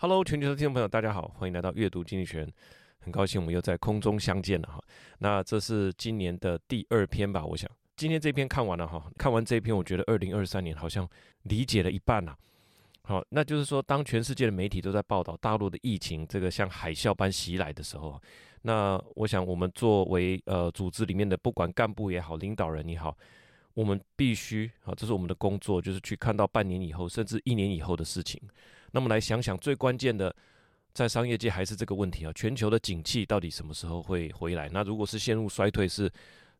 Hello，全球的听众朋友，大家好，欢迎来到阅读经济学人。很高兴我们又在空中相见了哈。那这是今年的第二篇吧？我想今天这篇看完了哈，看完这篇，我觉得二零二三年好像理解了一半了。好，那就是说，当全世界的媒体都在报道大陆的疫情这个像海啸般袭来的时候，那我想我们作为呃组织里面的不管干部也好，领导人也好，我们必须啊，这是我们的工作，就是去看到半年以后，甚至一年以后的事情。那么来想想，最关键的，在商业界还是这个问题啊：全球的景气到底什么时候会回来？那如果是陷入衰退，是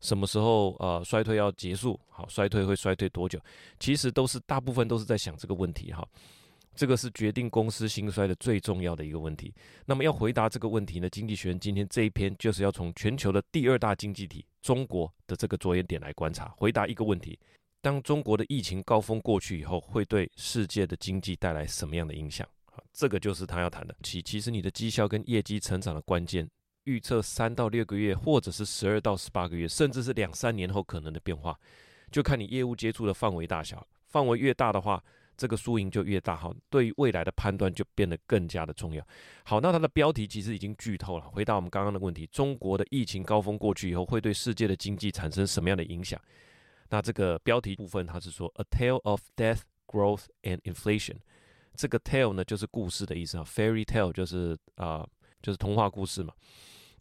什么时候？呃，衰退要结束？好，衰退会衰退多久？其实都是大部分都是在想这个问题哈。这个是决定公司兴衰的最重要的一个问题。那么要回答这个问题呢，经济学人今天这一篇就是要从全球的第二大经济体中国的这个着眼点来观察，回答一个问题。当中国的疫情高峰过去以后，会对世界的经济带来什么样的影响？好，这个就是他要谈的。其其实你的绩效跟业绩成长的关键，预测三到六个月，或者是十二到十八个月，甚至是两三年后可能的变化，就看你业务接触的范围大小。范围越大的话，这个输赢就越大。好，对于未来的判断就变得更加的重要。好，那它的标题其实已经剧透了。回答我们刚刚的问题：中国的疫情高峰过去以后，会对世界的经济产生什么样的影响？那这个标题部分，它是说 “A tale of death, growth and inflation”。这个 tale 呢，就是故事的意思啊，fairy tale 就是啊、呃，就是童话故事嘛。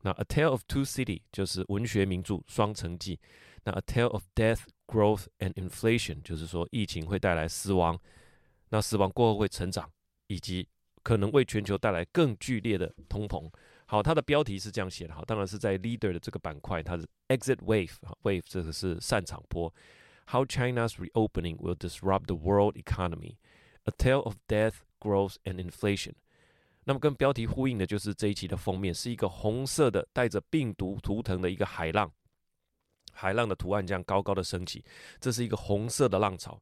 那 “A tale of two cities” 就是文学名著《双城记》。那 “A tale of death, growth and inflation” 就是说疫情会带来死亡，那死亡过后会成长，以及可能为全球带来更剧烈的通膨。好，它的标题是这样写的，好，当然是在 Leader 的这个板块，它是 Exit Wave，Wave 这个是散场波。How China's reopening will disrupt the world economy, a tale of death, growth and inflation。那么跟标题呼应的就是这一期的封面，是一个红色的带着病毒图腾的一个海浪，海浪的图案这样高高的升起，这是一个红色的浪潮。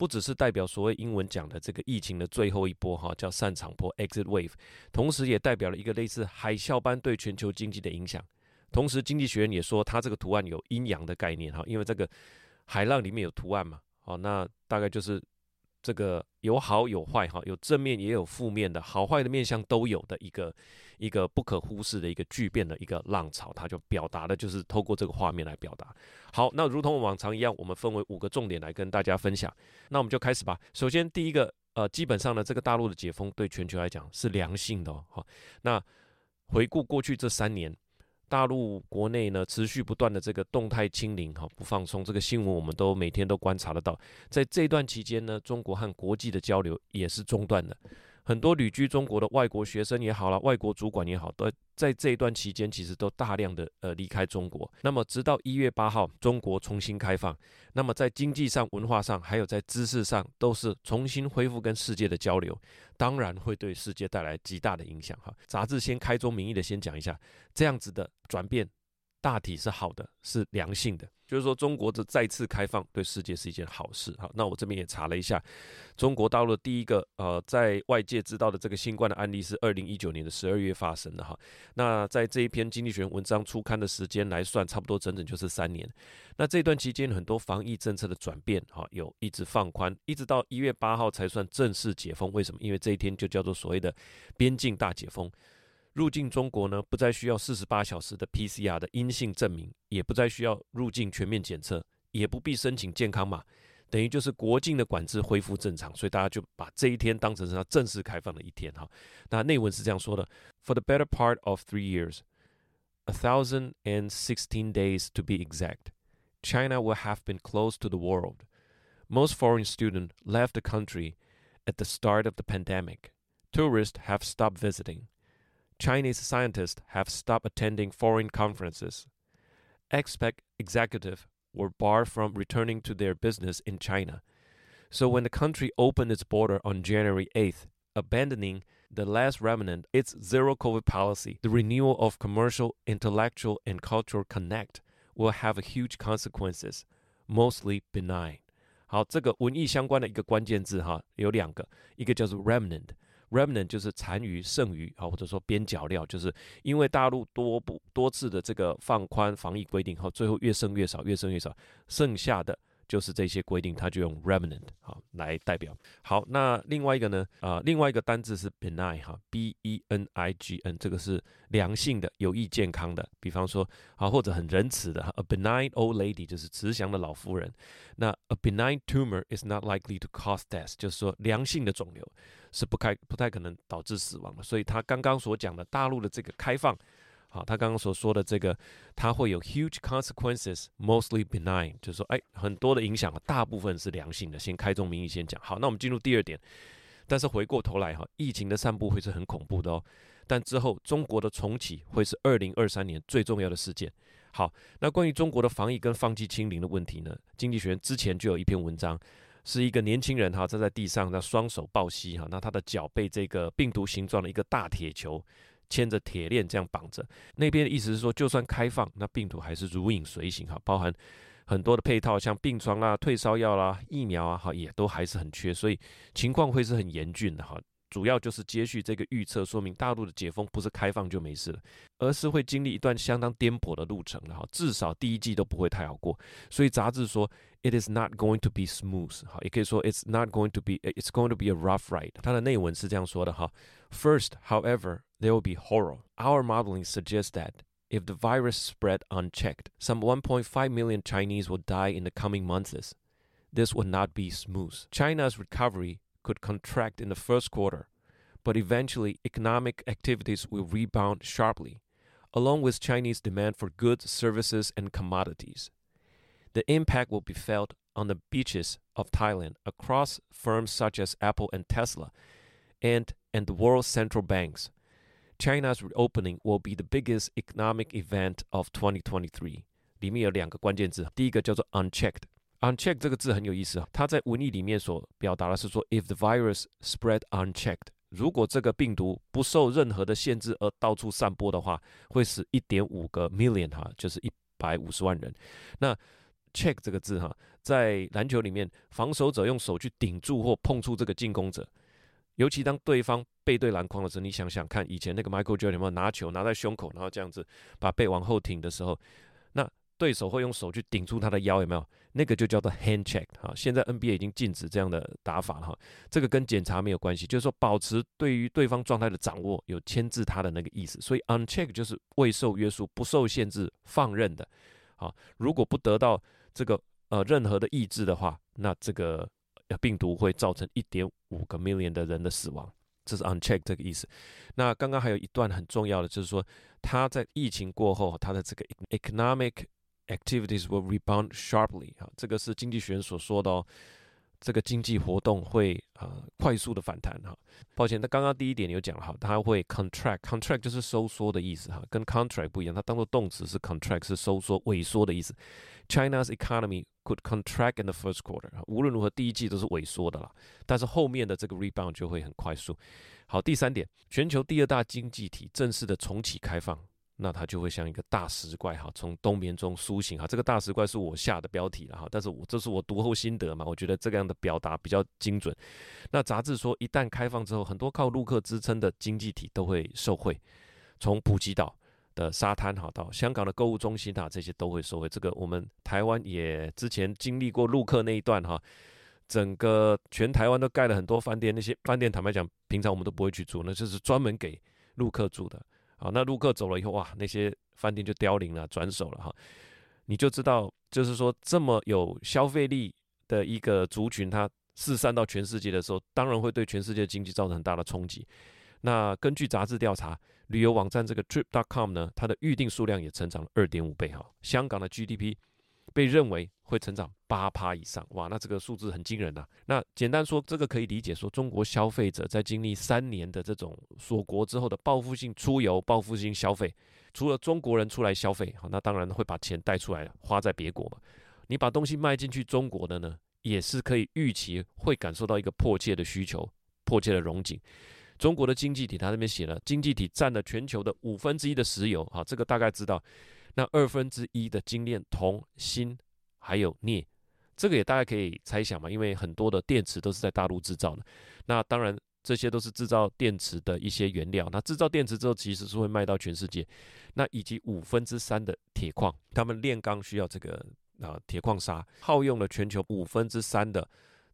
不只是代表所谓英文讲的这个疫情的最后一波哈，叫散场波 （exit wave），同时也代表了一个类似海啸般对全球经济的影响。同时，经济学院也说，它这个图案有阴阳的概念哈，因为这个海浪里面有图案嘛，哦，那大概就是。这个有好有坏哈，有正面也有负面的，好坏的面相都有的一个一个不可忽视的一个巨变的一个浪潮，它就表达的就是透过这个画面来表达。好，那如同往常一样，我们分为五个重点来跟大家分享。那我们就开始吧。首先，第一个，呃，基本上呢，这个大陆的解封对全球来讲是良性的哦。那回顾过去这三年。大陆国内呢，持续不断的这个动态清零哈，不放松，这个新闻我们都每天都观察得到。在这段期间呢，中国和国际的交流也是中断的。很多旅居中国的外国学生也好了，外国主管也好，都在这一段期间其实都大量的呃离开中国。那么直到一月八号，中国重新开放，那么在经济上、文化上，还有在知识上，都是重新恢复跟世界的交流，当然会对世界带来极大的影响哈。杂志先开宗明义的先讲一下，这样子的转变大体是好的，是良性的。就是说，中国的再次开放对世界是一件好事。好，那我这边也查了一下，中国大陆的第一个呃，在外界知道的这个新冠的案例是二零一九年的十二月发生的哈。那在这一篇经济学文章初刊的时间来算，差不多整整就是三年。那这段期间很多防疫政策的转变哈，有一直放宽，一直到一月八号才算正式解封。为什么？因为这一天就叫做所谓的边境大解封。入境中国呢，不再需要四十八小时的 PCR 的阴性证明，也不再需要入境全面检测，也不必申请健康码，等于就是国境的管制恢复正常，所以大家就把这一天当成是它正式开放的一天哈。那内文是这样说的：For the better part of three years, a thousand and sixteen days to be exact, China will have been closed to the world. Most foreign students left the country at the start of the pandemic. Tourists have stopped visiting. Chinese scientists have stopped attending foreign conferences. Expat executives were barred from returning to their business in China. So when the country opened its border on January 8th, abandoning the last remnant its zero COVID policy, the renewal of commercial, intellectual, and cultural connect will have huge consequences, mostly benign. 好，这个文艺相关的一个关键字哈，有两个，一个叫做 remnant。 Remnant 就是残余、剩余啊，或者说边角料，就是因为大陆多不多次的这个放宽防疫规定后，最后越剩越少，越剩越少，剩下的就是这些规定，它就用 remnant 好来代表。好，那另外一个呢？啊、另外一个单字是 benign 哈，b e n i g n，这个是良性的、有益健康的。比方说，啊，或者很仁慈的，a benign old lady 就是慈祥的老妇人。那 a benign tumor is not likely to cause death，就是说良性的肿瘤是不开不太可能导致死亡的。所以他刚刚所讲的大陆的这个开放。好，他刚刚所说的这个，它会有 huge consequences，mostly benign，就是说，哎，很多的影响，大部分是良性的。先开宗明义先讲。好，那我们进入第二点。但是回过头来哈，疫情的散布会是很恐怖的哦。但之后中国的重启会是二零二三年最重要的事件。好，那关于中国的防疫跟放弃清零的问题呢？经济学人之前就有一篇文章，是一个年轻人哈站在地上，那双手抱膝哈，那他的脚被这个病毒形状的一个大铁球。牵着铁链这样绑着，那边的意思是说，就算开放，那病毒还是如影随形哈，包含很多的配套，像病床啦、退烧药啦、疫苗啊，哈，也都还是很缺，所以情况会是很严峻的哈。主要就是接续这个预测，说明大陆的解封不是开放就没事了，而是会经历一段相当颠簸的路程的哈，至少第一季都不会太好过。所以杂志说，It is not going to be smooth，哈，也可以说 It's not going to be，It's going to be a rough ride。它的内文是这样说的哈，First, however。There will be horror. Our modeling suggests that if the virus spread unchecked, some 1.5 million Chinese will die in the coming months. This would not be smooth. China's recovery could contract in the first quarter, but eventually economic activities will rebound sharply, along with Chinese demand for goods, services, and commodities. The impact will be felt on the beaches of Thailand across firms such as Apple and Tesla, and, and the world's central banks. China's reopening will be the biggest economic event of 2023。里面有两个关键字，第一个叫做 unchecked。 unchecked 这个字很有意思啊，它在文意里面所表达的是说，if the virus spread unchecked，如果这个病毒不受任何的限制而到处散播的话，会死一点五个 million 哈，就是一百五十万人。那 check 这个字哈，在篮球里面，防守者用手去顶住或碰触这个进攻者。尤其当对方背对篮筐的时候，你想想看，以前那个 Michael Jordan 有没有拿球拿在胸口，然后这样子把背往后挺的时候，对手会用手去顶住他的腰，有没有？那个就叫做 hand check 哈。现在 NBA 已经禁止这样的打法了哈。这个跟检查没有关系，就是说保持对于对方状态的掌握，有牵制他的那个意思。所以 uncheck 就是未受约束、不受限制、放任的。好，如果不得到这个呃任何的抑制的话，那这个。病毒会造成一点五个 million 的人的死亡，这是 uncheck 这个意思。那刚刚还有一段很重要的，就是说他在疫情过后，他的这个 economic activities will rebound sharply 啊，这个是经济学人所说的哦。这个经济活动会呃快速的反弹哈，抱歉，那刚刚第一点有讲哈，它会 contract，contract 就是收缩的意思哈，跟 contract 不一样，它当做动词是 contract 是收缩萎缩的意思。China's economy could contract in the first quarter，无论如何第一季都是萎缩的啦，但是后面的这个 rebound 就会很快速。好，第三点，全球第二大经济体正式的重启开放。那它就会像一个大石怪哈，从冬眠中苏醒哈。这个大石怪是我下的标题了哈，但是我这是我读后心得嘛，我觉得这个样的表达比较精准。那杂志说，一旦开放之后，很多靠陆客支撑的经济体都会受惠，从普吉岛的沙滩哈到香港的购物中心啊，这些都会受惠。这个我们台湾也之前经历过陆客那一段哈，整个全台湾都盖了很多饭店，那些饭店坦白讲，平常我们都不会去住，那就是专门给陆客住的。好，那陆客走了以后，哇，那些饭店就凋零了，转手了哈。你就知道，就是说这么有消费力的一个族群，它四散到全世界的时候，当然会对全世界经济造成很大的冲击。那根据杂志调查，旅游网站这个 Trip.com 呢，它的预订数量也成长了二点五倍哈。香港的 GDP 被认为会成长八趴以上，哇，那这个数字很惊人呐、啊。那简单说，这个可以理解说，中国消费者在经历三年的这种锁国之后的报复性出游、报复性消费，除了中国人出来消费，好，那当然会把钱带出来花在别国嘛。你把东西卖进去中国的呢，也是可以预期会感受到一个迫切的需求、迫切的融景。中国的经济体，他那边写了，经济体占了全球的五分之一的石油，好，这个大概知道。那二分之一的精炼铜、锌还有镍，这个也大家可以猜想嘛，因为很多的电池都是在大陆制造的。那当然这些都是制造电池的一些原料。那制造电池之后，其实是会卖到全世界。那以及五分之三的铁矿，他们炼钢需要这个啊铁矿砂，耗用了全球五分之三的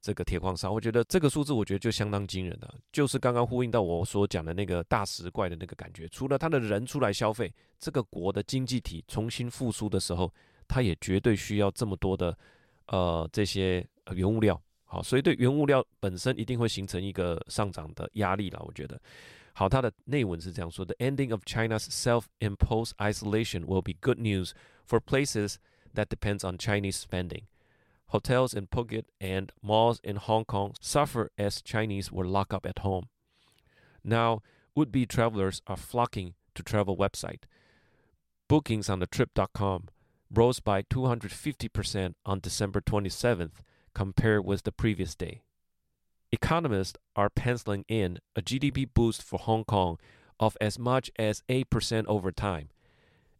这个铁矿砂。我觉得这个数字，我觉得就相当惊人了，就是刚刚呼应到我所讲的那个大食怪的那个感觉。除了他的人出来消费，这个国的经济体重新复苏的时候，他也绝对需要这么多的呃这些原物料。好，所以对原物料本身一定会形成一个上涨的压力了。我觉得，好，它的内文是这样说的：The ending of China's self-imposed isolation will be good news for places that depends on Chinese spending. Hotels in Phuket and malls in Hong Kong suffer as Chinese were locked up at home. Now, would-be travelers are flocking to travel website. Bookings on the trip.com rose by 250% on December 27th compared with the previous day. Economists are penciling in a GDP boost for Hong Kong of as much as 8% over time.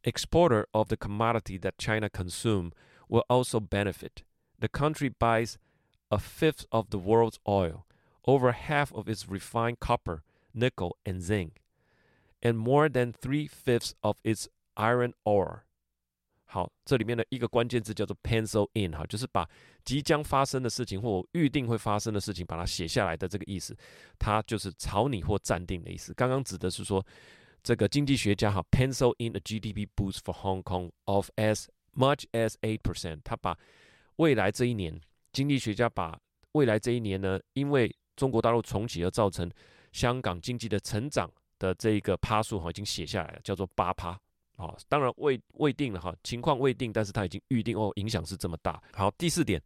Exporter of the commodity that China consume will also benefit The country buys a fifth of the world's oil, over half of its refined copper, nickel, and zinc, and more than three fifths of its iron ore. 好，这里面的一个关键字叫做 pencil in，哈，就是把即将发生的事情或预定会发生的事情把它写下来的这个意思，它就是草拟或暂定的意思。刚刚指的是说，这个经济学家哈 pencil in a GDP boost for Hong Kong of as much as eight percent，他把 未来这一年，经济学家把未来这一年呢，因为中国大陆重启而造成香港经济的成长的这个趴数哈，已经写下来了，叫做八趴。好，当然未未定了哈，情况未定，但是它已经预定哦，影响是这么大。好，第四点，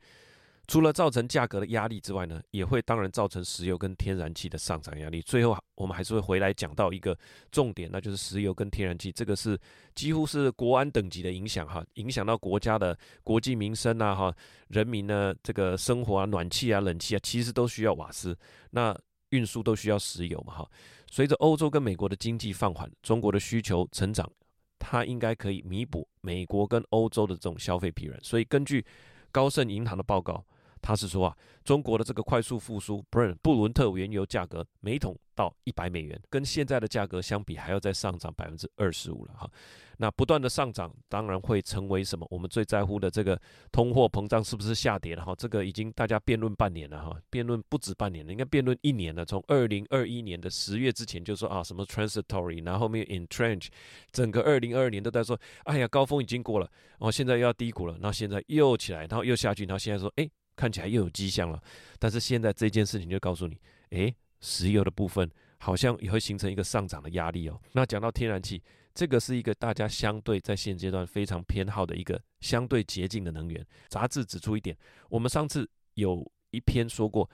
除了造成价格的压力之外呢，也会当然造成石油跟天然气的上涨压力。最后我们还是会回来讲到一个重点，那就是石油跟天然气，这个是几乎是国安等级的影响哈，影响到国家的国计民生啊哈，人民呢这个生活啊，暖气啊、冷气啊，其实都需要瓦斯，那运输都需要石油嘛哈。随着欧洲跟美国的经济放缓，中国的需求成长。它应该可以弥补美国跟欧洲的这种消费疲软，所以根据高盛银行的报告。他是说啊，中国的这个快速复苏，布伦特原油价格每桶到一百美元，跟现在的价格相比，还要再上涨百分之二十五了哈。那不断的上涨，当然会成为什么？我们最在乎的这个通货膨胀是不是下跌了哈？这个已经大家辩论半年了哈，辩论不止半年了，应该辩论一年了。从二零二一年的十月之前就说啊，什么 transitory，然后后面 entrench，整个二零二二年都在说，哎呀，高峰已经过了，哦，现在又要低谷了，然后现在又起来，然后又下去，然后现在说，哎。看起来又有迹象了，但是现在这件事情就告诉你，诶，石油的部分好像也会形成一个上涨的压力哦。那讲到天然气，这个是一个大家相对在现阶段非常偏好的一个相对洁净的能源。杂志指出一点，我们上次有一篇说过，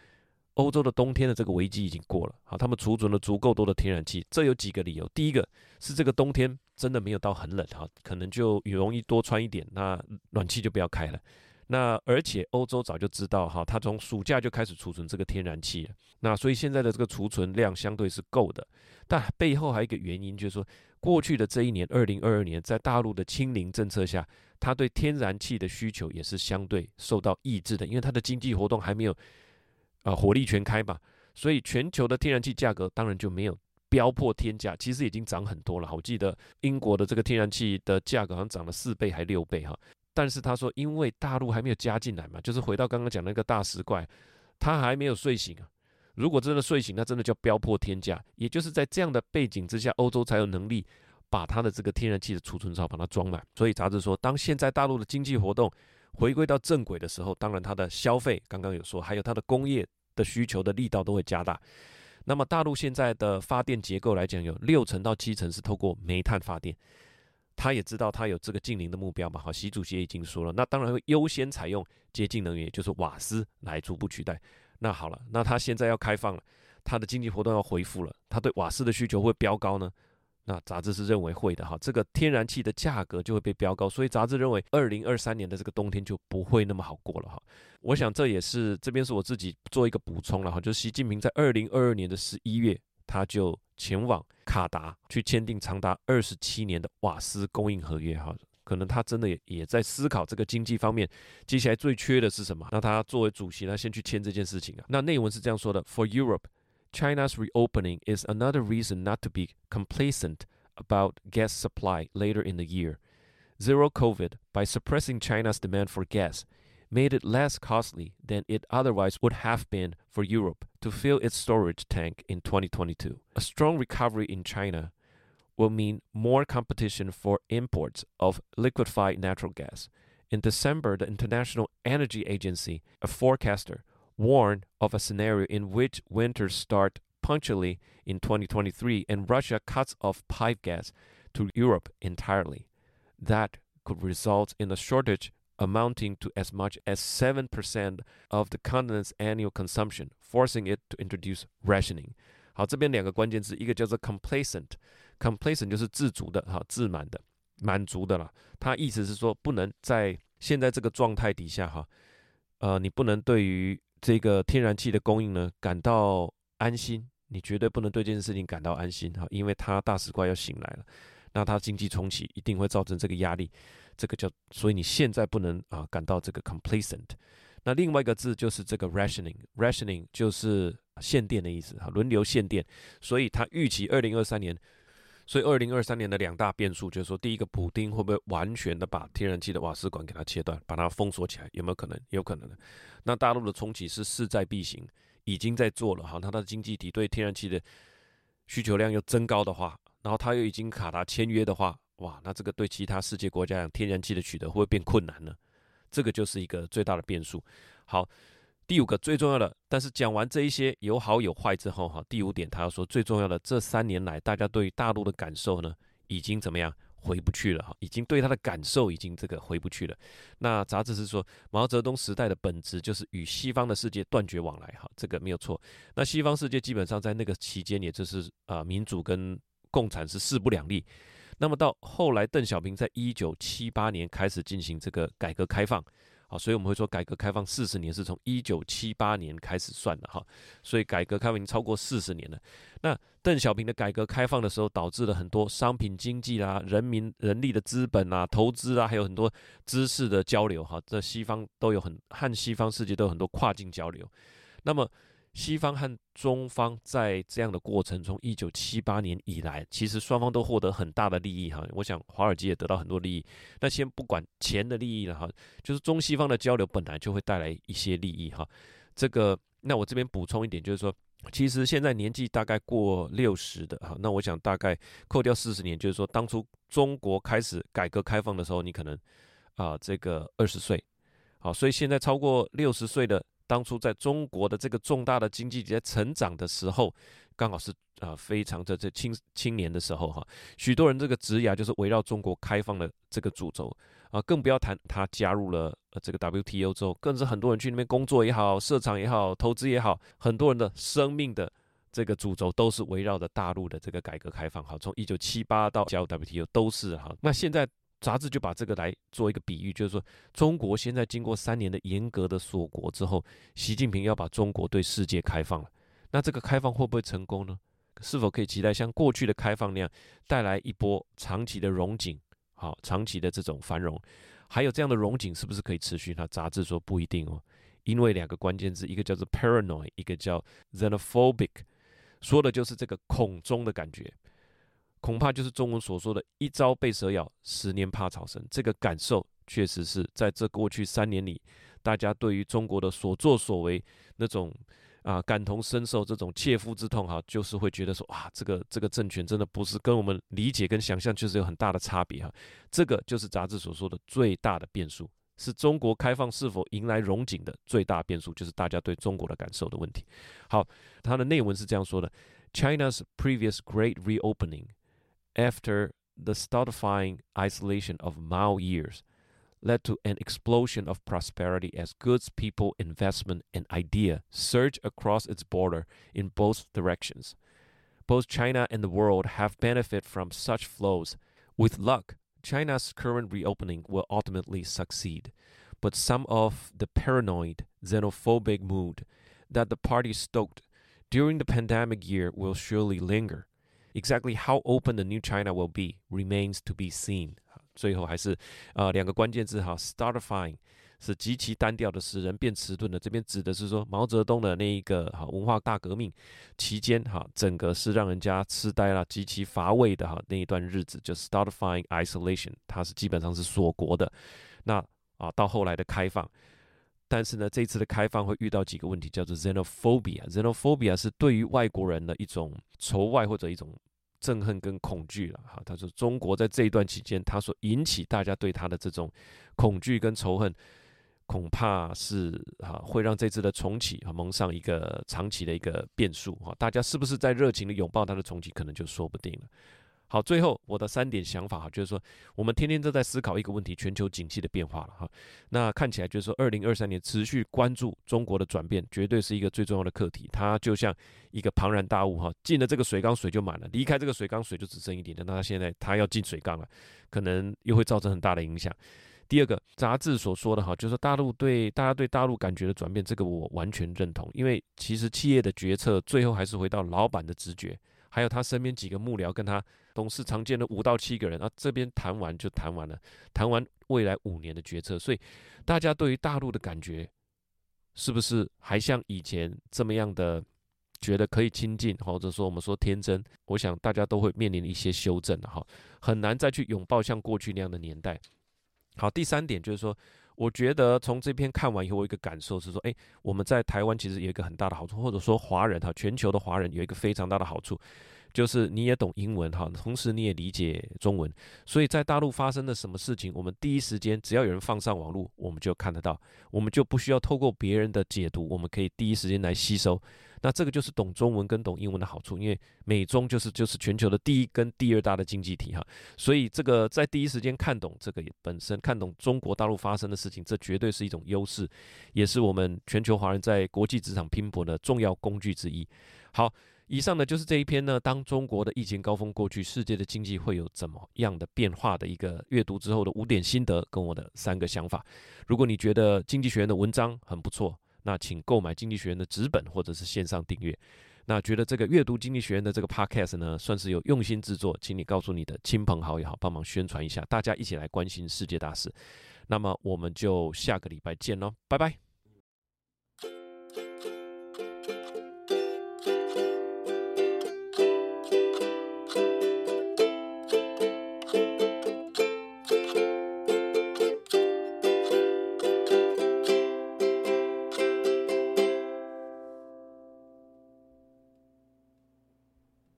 欧洲的冬天的这个危机已经过了，好，他们储存了足够多的天然气。这有几个理由，第一个是这个冬天真的没有到很冷哈，可能就容易多穿一点，那暖气就不要开了。那而且欧洲早就知道哈，它从暑假就开始储存这个天然气了。那所以现在的这个储存量相对是够的，但背后还有一个原因，就是说过去的这一年，二零二二年，在大陆的清零政策下，它对天然气的需求也是相对受到抑制的，因为它的经济活动还没有啊火力全开嘛，所以全球的天然气价格当然就没有飙破天价，其实已经涨很多了。我记得英国的这个天然气的价格好像涨了四倍还六倍哈。但是他说，因为大陆还没有加进来嘛，就是回到刚刚讲那个大食怪，他还没有睡醒啊。如果真的睡醒，那真的叫飙破天价。也就是在这样的背景之下，欧洲才有能力把它的这个天然气的储存槽把它装满。所以杂志说，当现在大陆的经济活动回归到正轨的时候，当然它的消费刚刚有说，还有它的工业的需求的力道都会加大。那么大陆现在的发电结构来讲，有六成到七成是透过煤炭发电。他也知道他有这个净零的目标嘛？好，习主席已经说了，那当然会优先采用洁净能源，也就是瓦斯来逐步取代。那好了，那他现在要开放了，他的经济活动要恢复了，他对瓦斯的需求会飙高呢？那杂志是认为会的哈，这个天然气的价格就会被飙高，所以杂志认为二零二三年的这个冬天就不会那么好过了哈。我想这也是这边是我自己做一个补充了哈，就是习近平在二零二二年的十一月他就前往。卡达去签订长达二十七年的瓦斯供应合约，哈，可能他真的也也在思考这个经济方面，接下来最缺的是什么？那他作为主席，他先去签这件事情啊。那内文是这样说的：For Europe, China's reopening is another reason not to be complacent about gas supply later in the year. Zero COVID by suppressing China's demand for gas made it less costly than it otherwise would have been for Europe to fill its storage tank in 2022. A strong recovery in China will mean more competition for imports of liquefied natural gas. In December, the International Energy Agency, a forecaster, warned of a scenario in which winters start punctually in 2023 and Russia cuts off pipe gas to Europe entirely. That could result in a shortage amounting to as much as 7% of the continent's annual consumption, forcing it to introduce rationing. 好，这边两个关键字，一个叫做 complacent，complacent 就是自足的，哈，自满的，满足的啦。它意思是说，不能在现在这个状态底下，哈，呃，你不能对于这个天然气的供应呢感到安心，你绝对不能对这件事情感到安心，哈，因为它大使怪要醒来了，那它经济重启一定会造成这个压力，这个叫，所以你现在不能啊感到这个 complacent。那另外一个字就是这个 rationing，rationing 就是。限电的意思哈，轮流限电，所以他预期二零二三年，所以二零二三年的两大变数就是说，第一个，普丁会不会完全的把天然气的瓦斯管给它切断，把它封锁起来，有没有可能？有可能的。那大陆的重启是势在必行，已经在做了哈，它的经济体对天然气的需求量又增高的话，然后他又已经卡达签约的话，哇，那这个对其他世界国家，天然气的取得会不会变困难呢？这个就是一个最大的变数。好。第五个最重要的，但是讲完这一些有好有坏之后，哈，第五点他要说最重要的，这三年来大家对于大陆的感受呢，已经怎么样回不去了哈，已经对他的感受已经这个回不去了。那杂志是说毛泽东时代的本质就是与西方的世界断绝往来，哈，这个没有错。那西方世界基本上在那个期间，也就是啊民主跟共产是势不两立。那么到后来，邓小平在一九七八年开始进行这个改革开放。好，所以我们会说，改革开放四十年是从一九七八年开始算的哈，所以改革开放已经超过四十年了。那邓小平的改革开放的时候，导致了很多商品经济啦、人民人力的资本啊、投资啊，还有很多知识的交流哈，这西方都有很和西方世界都有很多跨境交流。那么。西方和中方在这样的过程中，一九七八年以来，其实双方都获得很大的利益哈。我想华尔街也得到很多利益。那先不管钱的利益了哈，就是中西方的交流本来就会带来一些利益哈。这个，那我这边补充一点，就是说，其实现在年纪大概过六十的哈，那我想大概扣掉四十年，就是说当初中国开始改革开放的时候，你可能啊、这个二十岁，好，所以现在超过六十岁的。当初在中国的这个重大的经济在成长的时候，刚好是啊非常的这青青年的时候哈，许多人这个职涯就是围绕中国开放的这个主轴啊，更不要谈他加入了这个 WTO 之后，更是很多人去那边工作也好，设厂也好，投资也好，很多人的生命的这个主轴都是围绕着大陆的这个改革开放哈，从一九七八到加入 WTO 都是哈，那现在。杂志就把这个来做一个比喻，就是说，中国现在经过三年的严格的锁国之后，习近平要把中国对世界开放了。那这个开放会不会成功呢？是否可以期待像过去的开放那样，带来一波长期的荣景？好，长期的这种繁荣，还有这样的荣景是不是可以持续？那杂志说不一定哦，因为两个关键字，一个叫做 paranoid，一个叫 xenophobic，说的就是这个恐中的感觉。恐怕就是中文所说的“一朝被蛇咬，十年怕草绳”。这个感受确实是在这过去三年里，大家对于中国的所作所为那种啊感同身受，这种切肤之痛哈，就是会觉得说啊，这个这个政权真的不是跟我们理解跟想象确实有很大的差别哈。这个就是杂志所说的最大的变数，是中国开放是否迎来荣景的最大变数，就是大家对中国的感受的问题。好，它的内文是这样说的：China's previous great reopening。After the stultifying isolation of Mao years led to an explosion of prosperity as goods, people, investment, and idea surge across its border in both directions. Both China and the world have benefited from such flows. With luck, China's current reopening will ultimately succeed. But some of the paranoid, xenophobic mood that the party stoked during the pandemic year will surely linger. Exactly how open the new China will be remains to be seen。最后还是、呃、两个关键字哈，startifying 是极其单调的，使人变迟钝的。这边指的是说毛泽东的那一个哈文化大革命期间哈，整个是让人家痴呆了，极其乏味的哈那一段日子，就 startifying isolation，它是基本上是锁国的。那啊到后来的开放，但是呢这次的开放会遇到几个问题，叫做 xenophobia。xenophobia 是对于外国人的一种仇外或者一种。憎恨跟恐惧了哈，他说中国在这一段期间，他所引起大家对他的这种恐惧跟仇恨，恐怕是哈会让这次的重启哈蒙上一个长期的一个变数哈，大家是不是在热情的拥抱他的重启，可能就说不定了。好，最后我的三点想法哈，就是说我们天天都在思考一个问题：全球景气的变化了哈。那看起来就是说，二零二三年持续关注中国的转变，绝对是一个最重要的课题。它就像一个庞然大物哈，进了这个水缸水就满了，离开这个水缸水就只剩一点点。那它现在它要进水缸了，可能又会造成很大的影响。第二个杂志所说的哈，就是大陆对大家对大陆感觉的转变，这个我完全认同，因为其实企业的决策最后还是回到老板的直觉。还有他身边几个幕僚跟他董事常见的五到七个人啊，这边谈完就谈完了，谈完未来五年的决策，所以大家对于大陆的感觉是不是还像以前这么样的觉得可以亲近，或者说我们说天真？我想大家都会面临一些修正的哈，很难再去拥抱像过去那样的年代。好，第三点就是说。我觉得从这篇看完以后，我一个感受是说，诶，我们在台湾其实有一个很大的好处，或者说华人哈，全球的华人有一个非常大的好处，就是你也懂英文哈，同时你也理解中文，所以在大陆发生的什么事情，我们第一时间只要有人放上网络，我们就看得到，我们就不需要透过别人的解读，我们可以第一时间来吸收。那这个就是懂中文跟懂英文的好处，因为美中就是就是全球的第一跟第二大的经济体哈，所以这个在第一时间看懂这个本身看懂中国大陆发生的事情，这绝对是一种优势，也是我们全球华人在国际职场拼搏的重要工具之一。好，以上呢就是这一篇呢，当中国的疫情高峰过去，世界的经济会有怎么样的变化的一个阅读之后的五点心得跟我的三个想法。如果你觉得经济学人的文章很不错。那请购买经济学院的纸本或者是线上订阅。那觉得这个阅读经济学院的这个 podcast 呢，算是有用心制作，请你告诉你的亲朋好友好，帮忙宣传一下，大家一起来关心世界大事。那么我们就下个礼拜见喽，拜拜。